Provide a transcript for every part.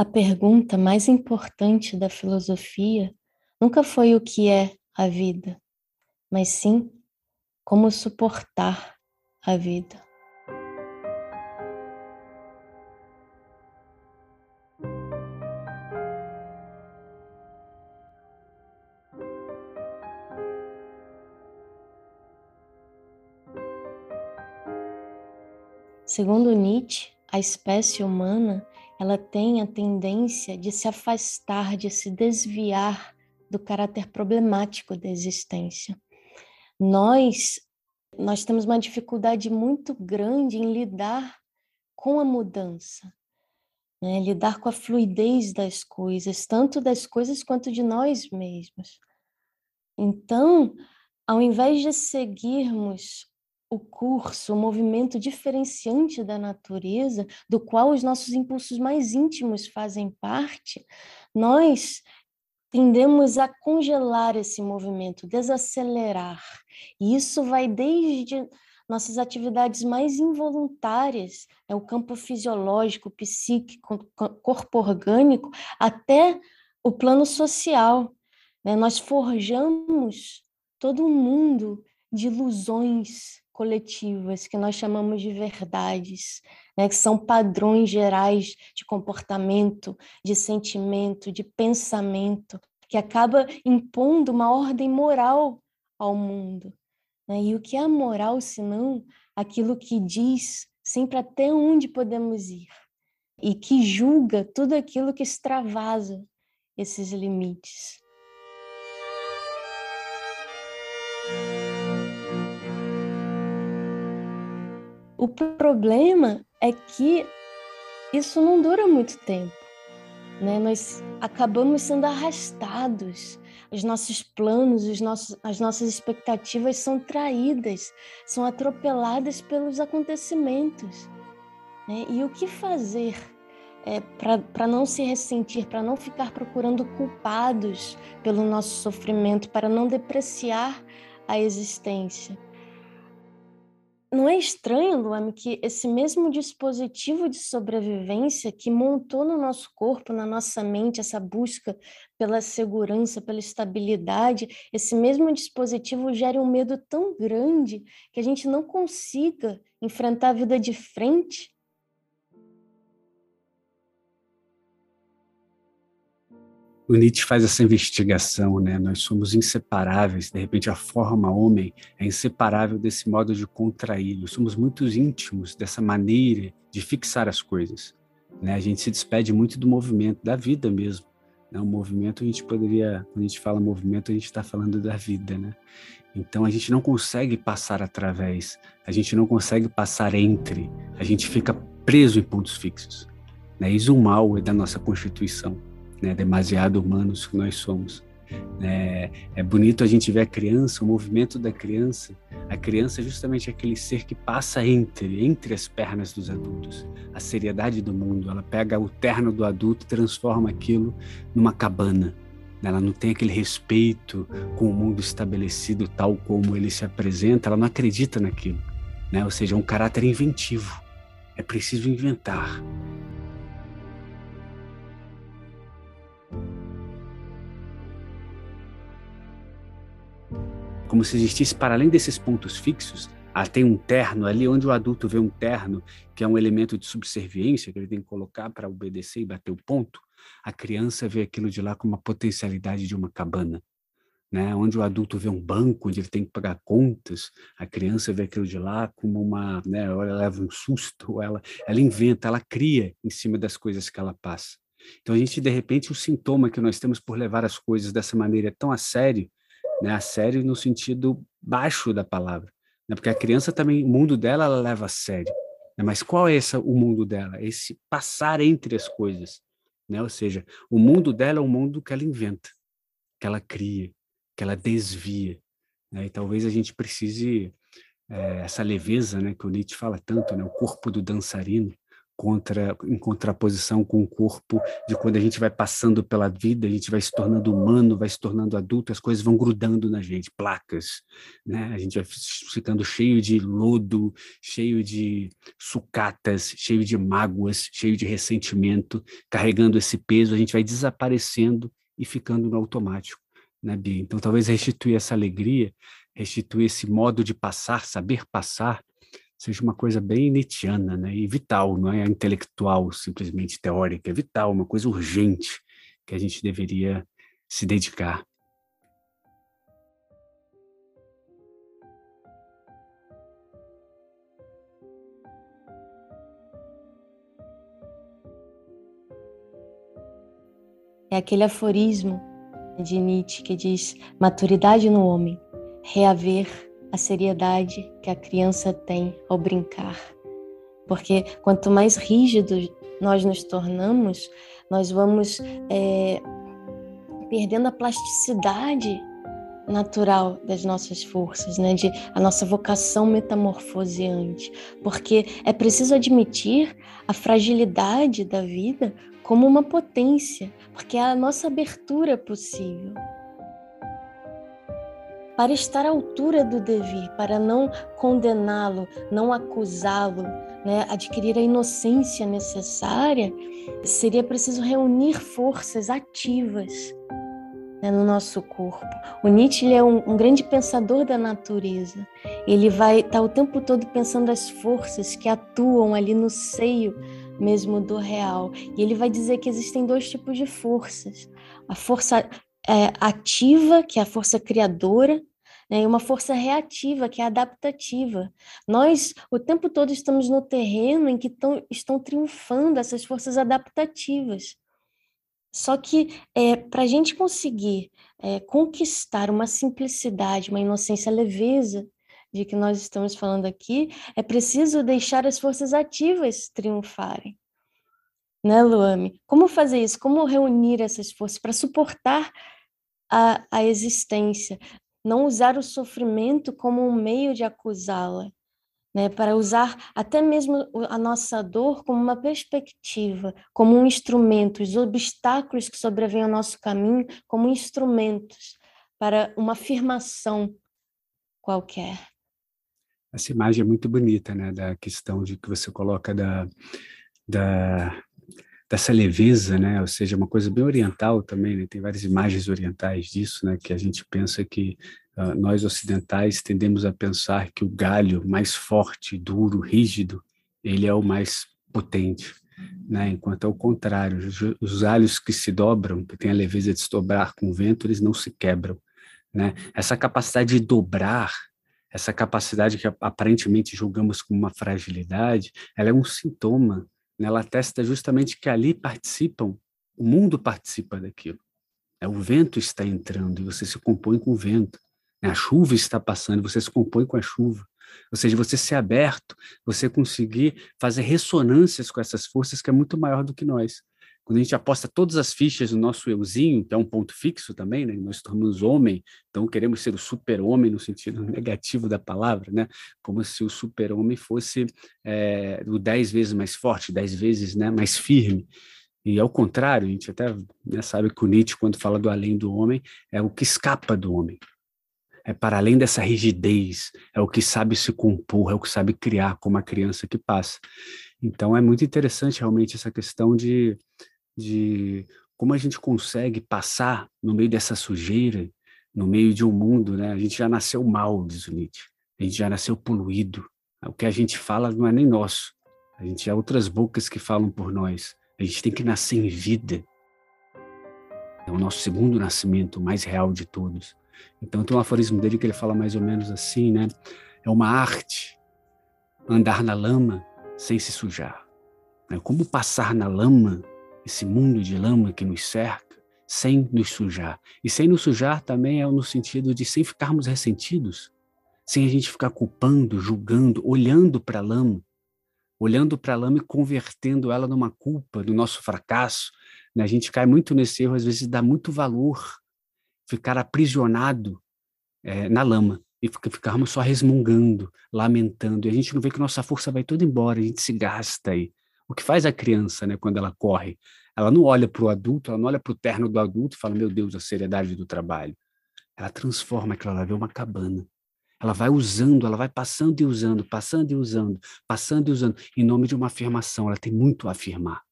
A pergunta mais importante da filosofia nunca foi o que é a vida, mas sim como suportar a vida. Segundo Nietzsche, a espécie humana ela tem a tendência de se afastar, de se desviar do caráter problemático da existência. Nós nós temos uma dificuldade muito grande em lidar com a mudança, né? lidar com a fluidez das coisas, tanto das coisas quanto de nós mesmos. Então, ao invés de seguirmos o curso, o movimento diferenciante da natureza, do qual os nossos impulsos mais íntimos fazem parte, nós tendemos a congelar esse movimento, desacelerar. E isso vai desde nossas atividades mais involuntárias, é o campo fisiológico, psíquico, corpo orgânico, até o plano social. Né? Nós forjamos todo um mundo de ilusões coletivas que nós chamamos de verdades, né, que são padrões gerais de comportamento, de sentimento, de pensamento, que acaba impondo uma ordem moral ao mundo. Né? E o que é a moral, senão aquilo que diz sempre até onde podemos ir e que julga tudo aquilo que extravasa esses limites. O problema é que isso não dura muito tempo. Né? Nós acabamos sendo arrastados, os nossos planos, os nossos, as nossas expectativas são traídas, são atropeladas pelos acontecimentos. Né? E o que fazer é, para não se ressentir, para não ficar procurando culpados pelo nosso sofrimento, para não depreciar a existência? Não é estranho, Luame, que esse mesmo dispositivo de sobrevivência que montou no nosso corpo, na nossa mente, essa busca pela segurança, pela estabilidade, esse mesmo dispositivo gere um medo tão grande que a gente não consiga enfrentar a vida de frente o Nietzsche faz essa investigação, né? Nós somos inseparáveis, de repente a forma homem é inseparável desse modo de contrair. Nós somos muito íntimos dessa maneira de fixar as coisas, né? A gente se despede muito do movimento, da vida mesmo. Né? O movimento a gente poderia, quando a gente fala movimento, a gente está falando da vida, né? Então a gente não consegue passar através, a gente não consegue passar entre, a gente fica preso em pontos fixos. Né? Isso o mal é da nossa constituição né, demasiado humanos que nós somos. É, é, bonito a gente ver a criança, o movimento da criança. A criança é justamente aquele ser que passa entre, entre as pernas dos adultos. A seriedade do mundo, ela pega o terno do adulto e transforma aquilo numa cabana. Ela não tem aquele respeito com o mundo estabelecido tal como ele se apresenta, ela não acredita naquilo. Né? Ou seja, é um caráter inventivo. É preciso inventar. Como se existisse para além desses pontos fixos, ah, tem um terno ali, onde o adulto vê um terno, que é um elemento de subserviência que ele tem que colocar para obedecer e bater o ponto, a criança vê aquilo de lá como uma potencialidade de uma cabana. Né? Onde o adulto vê um banco onde ele tem que pagar contas, a criança vê aquilo de lá como uma, né, ela leva um susto, ela, ela inventa, ela cria em cima das coisas que ela passa. Então a gente de repente o sintoma que nós temos por levar as coisas dessa maneira tão a sério né? A sério no sentido baixo da palavra, né? Porque a criança também, o mundo dela, ela leva a sério. Né? Mas qual é o mundo dela? Esse passar entre as coisas, né? Ou seja, o mundo dela é um mundo que ela inventa, que ela cria, que ela desvia. Né? E talvez a gente precise é, essa leveza, né? Que o Nietzsche fala tanto, né? O corpo do dançarino, contra, em contraposição com o corpo de quando a gente vai passando pela vida, a gente vai se tornando humano, vai se tornando adulto, as coisas vão grudando na gente, placas, né? A gente vai ficando cheio de lodo, cheio de sucatas, cheio de mágoas, cheio de ressentimento, carregando esse peso, a gente vai desaparecendo e ficando no automático, né, Bia? Então, talvez restituir essa alegria, restituir esse modo de passar, saber passar, seja uma coisa bem nietzschiana, né? E vital, não é intelectual, simplesmente teórica, é vital, uma coisa urgente que a gente deveria se dedicar. É aquele aforismo de Nietzsche que diz: maturidade no homem, reaver a seriedade que a criança tem ao brincar. Porque quanto mais rígidos nós nos tornamos, nós vamos é, perdendo a plasticidade natural das nossas forças, né? De a nossa vocação metamorfoseante, porque é preciso admitir a fragilidade da vida como uma potência, porque é a nossa abertura possível para estar à altura do dever, para não condená-lo, não acusá-lo, né, adquirir a inocência necessária, seria preciso reunir forças ativas né, no nosso corpo. O Nietzsche é um, um, grande pensador da natureza. Ele vai estar tá o tempo todo pensando as forças que atuam ali no seio mesmo do real. E ele vai dizer que existem dois tipos de forças: a força é, ativa, que é a força criadora, né, e uma força reativa, que é adaptativa. Nós, o tempo todo, estamos no terreno em que tão, estão triunfando essas forças adaptativas. Só que é, para a gente conseguir é, conquistar uma simplicidade, uma inocência, leveza de que nós estamos falando aqui, é preciso deixar as forças ativas triunfarem. Né, Luame? Como fazer isso? Como reunir essas forças para suportar a, a existência? não usar o sofrimento como um meio de acusá-la, né? para usar até mesmo a nossa dor como uma perspectiva, como um instrumento, os obstáculos que sobrevêm ao nosso caminho como instrumentos para uma afirmação qualquer. Essa imagem é muito bonita, né, da questão de que você coloca da, da dessa leveza, né? Ou seja, uma coisa bem oriental também, né? Tem várias imagens orientais disso, né? Que a gente pensa que uh, nós ocidentais tendemos a pensar que o galho mais forte, duro, rígido, ele é o mais potente, né? Enquanto ao contrário, os, os galhos que se dobram, que têm a leveza de se dobrar com o vento, eles não se quebram, né? Essa capacidade de dobrar essa capacidade que aparentemente julgamos como uma fragilidade, ela é um sintoma ela atesta justamente que ali participam, o mundo participa daquilo. É, o vento está entrando e você se compõe com o vento. Né, a chuva está passando e você se compõe com a chuva. Ou seja, você ser aberto, você conseguir fazer ressonâncias com essas forças que é muito maior do que nós. Quando a gente aposta todas as fichas no nosso euzinho, que é um ponto fixo também, né? Nós tornamos homem, então queremos ser o super-homem no sentido negativo da palavra, né? Como se o super-homem fosse é, o dez vezes mais forte, dez vezes né, mais firme. E ao contrário, a gente até né, sabe que o Nietzsche, quando fala do além do homem, é o que escapa do homem. É para além dessa rigidez, é o que sabe se compor, é o que sabe criar, como a criança que passa. Então é muito interessante realmente essa questão de de como a gente consegue passar no meio dessa sujeira, no meio de um mundo, né? A gente já nasceu mal, diz o Nietzsche. A gente já nasceu poluído. O que a gente fala não é nem nosso. A gente é outras bocas que falam por nós. A gente tem que nascer em vida. É o nosso segundo nascimento, o mais real de todos. Então tem um aforismo dele que ele fala mais ou menos assim, né? É uma arte andar na lama sem se sujar. Né? Como passar na lama esse mundo de lama que nos cerca, sem nos sujar. E sem nos sujar também é no sentido de sem ficarmos ressentidos, sem a gente ficar culpando, julgando, olhando para a lama, olhando para a lama e convertendo ela numa culpa do nosso fracasso. Né? A gente cai muito nesse erro, às vezes dá muito valor ficar aprisionado é, na lama e ficarmos só resmungando, lamentando. E a gente não vê que nossa força vai toda embora, a gente se gasta aí O que faz a criança, né, quando ela corre? Ela não olha para o adulto, ela não olha para o terno do adulto e fala, meu Deus, a seriedade do trabalho. Ela transforma aquilo, ela vê uma cabana. Ela vai usando, ela vai passando e usando, passando e usando, passando e usando, em nome de uma afirmação. Ela tem muito a afirmar.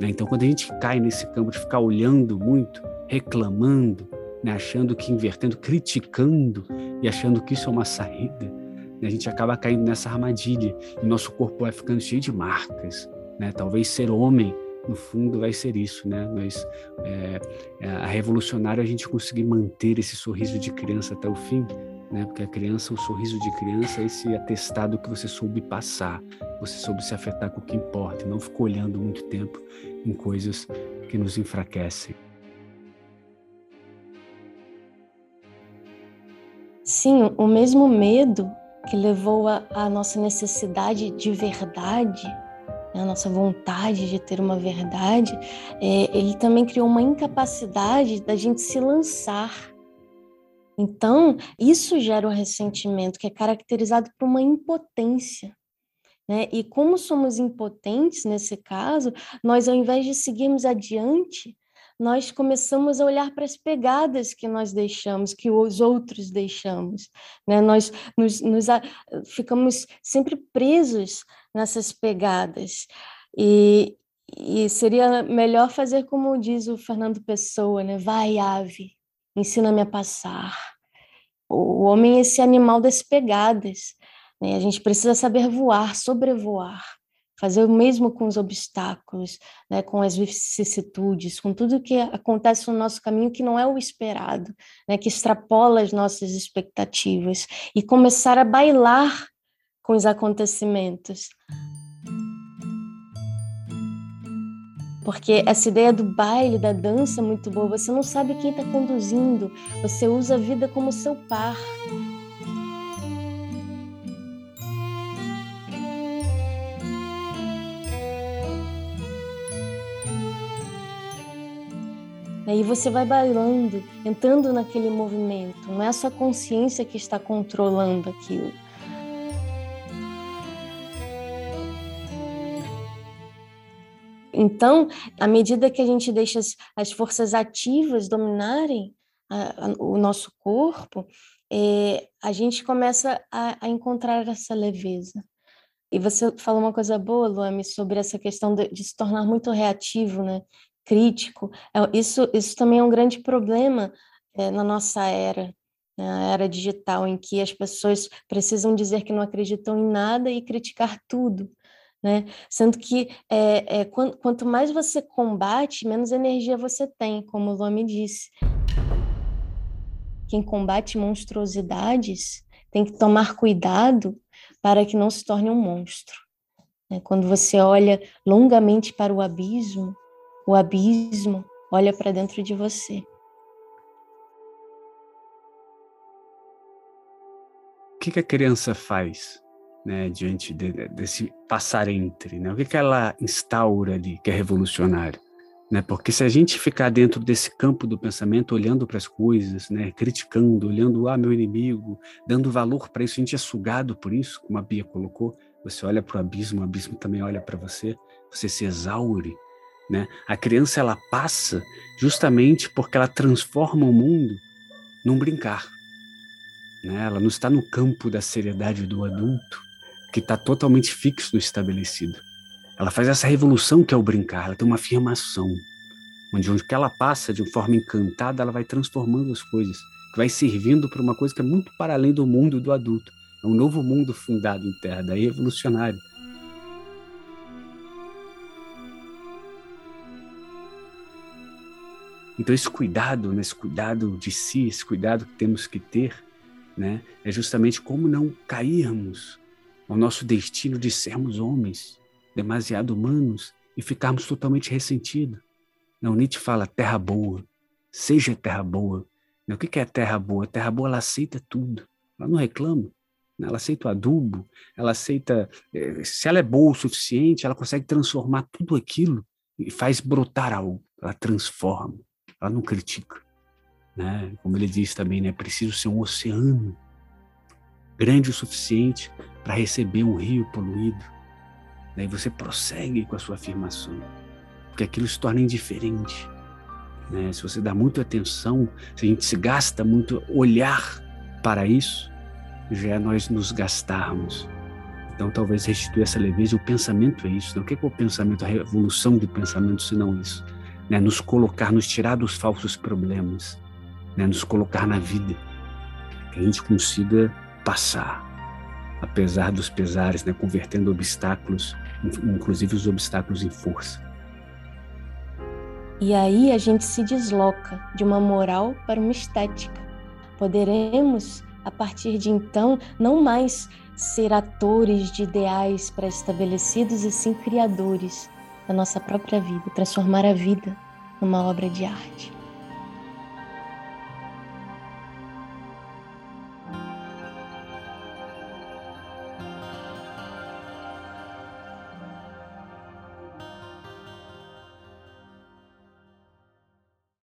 Né? Então, quando a gente cai nesse campo de ficar olhando muito, reclamando, né? achando que invertendo, criticando e achando que isso é uma saída, né? a gente acaba caindo nessa armadilha e nosso corpo vai ficando cheio de marcas. Né? Talvez ser homem, no fundo, vai ser isso, né? Mas é, é, a revolucionária é a gente conseguir manter esse sorriso de criança até o fim, né? Porque a criança, o sorriso de criança é esse atestado que você soube passar, você soube se afetar com o que importa, não ficou olhando muito tempo em coisas que nos enfraquecem. Sim, o mesmo medo que levou a, nossa necessidade de verdade, né, a nossa vontade de ter uma verdade, é, ele também criou uma incapacidade da gente se lançar. Então, isso gera um ressentimento que é caracterizado por uma impotência. Né? E como somos impotentes nesse caso, nós, ao invés de seguirmos adiante, nós começamos a olhar para as pegadas que nós deixamos, que os outros deixamos. Né? Nós nos, nos a, ficamos sempre presos nessas pegadas. E, e seria melhor fazer como diz o Fernando Pessoa, né? Vai, ave, ensina-me a passar. O homem é esse animal das pegadas. Né? A gente precisa saber voar, sobrevoar, fazer o mesmo com os obstáculos, né? com as vicissitudes, com tudo que acontece no nosso caminho que não é o esperado, né? que extrapola as nossas expectativas, e começar a bailar com os acontecimentos. Porque essa ideia do baile, da dança é muito boa. Você não sabe quem está conduzindo, você usa a vida como seu par. Aí você vai bailando, entrando naquele movimento. Não é a sua consciência que está controlando aquilo. Então, à medida que a gente deixa as, as forças ativas dominarem a, a, o nosso corpo, é, a gente começa a, a, encontrar essa leveza. E você falou uma coisa boa, Luame, sobre essa questão de, de se tornar muito reativo, né? Crítico. É, isso, isso também é um grande problema é, na nossa era, na era digital, em que as pessoas precisam dizer que não acreditam em nada e criticar tudo. Né? Sendo que é, é, quanto, quanto mais você combate, menos energia você tem, como o Lome disse. Quem combate monstruosidades tem que tomar cuidado para que não se torne um monstro. Né? Quando você olha longamente para o abismo, o abismo olha para dentro de você. O que, que a criança faz né, diante de, desse passar entre? Né? O que, que ela instaura ali que é revolucionário? Né? Porque se a gente ficar dentro desse campo do pensamento, olhando para as coisas, né? criticando, olhando, ah, meu inimigo, dando valor para isso, a gente é sugado por isso, como a Bia colocou. Você olha para o abismo, o abismo também olha para você, você se exaure né? A criança ela passa justamente porque ela transforma o mundo num brincar. Né? Ela não está no campo da seriedade do adulto, que está totalmente fixo no estabelecido. Ela faz essa revolução que é o brincar, ela tem uma afirmação, onde onde que ela passa de forma encantada, ela vai transformando as coisas, vai servindo para uma coisa que é muito para além do mundo do adulto. É um novo mundo fundado em terra, daí revolucionário Então esse cuidado, né, esse cuidado de si, esse cuidado que temos que ter, né, é justamente como não cairmos ao nosso destino de sermos homens demasiado humanos e ficarmos totalmente ressentidos. Não, Nietzsche fala terra boa, seja terra boa. O que é terra boa? Terra boa ela aceita tudo, ela não reclama. Né? Ela aceita o adubo, ela aceita. Eh, se ela é boa o suficiente, ela consegue transformar tudo aquilo e faz brotar algo. Ela transforma ela não critica. Né? Como ele diz também, né? preciso ser um oceano grande o suficiente para receber um rio poluído. Daí você prossegue com a sua afirmação, porque aquilo se torna indiferente. Né? Se você dá muita atenção, se a gente se gasta muito olhar para isso, já é nós nos gastarmos. Então, talvez restituir essa leveza. O pensamento é isso. Né? O que é, o pensamento? A revolução do pensamento, se não isso. Né? Nos colocar, nos tirar dos falsos problemas, né? nos colocar na vida. Que a gente consiga passar, apesar dos pesares, né? convertendo obstáculos, inclusive os obstáculos em força. E aí a gente se desloca de uma moral para uma estética. Poderemos, a partir de então, não mais ser atores de ideais pré-estabelecidos e sim criadores da nossa própria vida, transformar a vida numa obra de arte.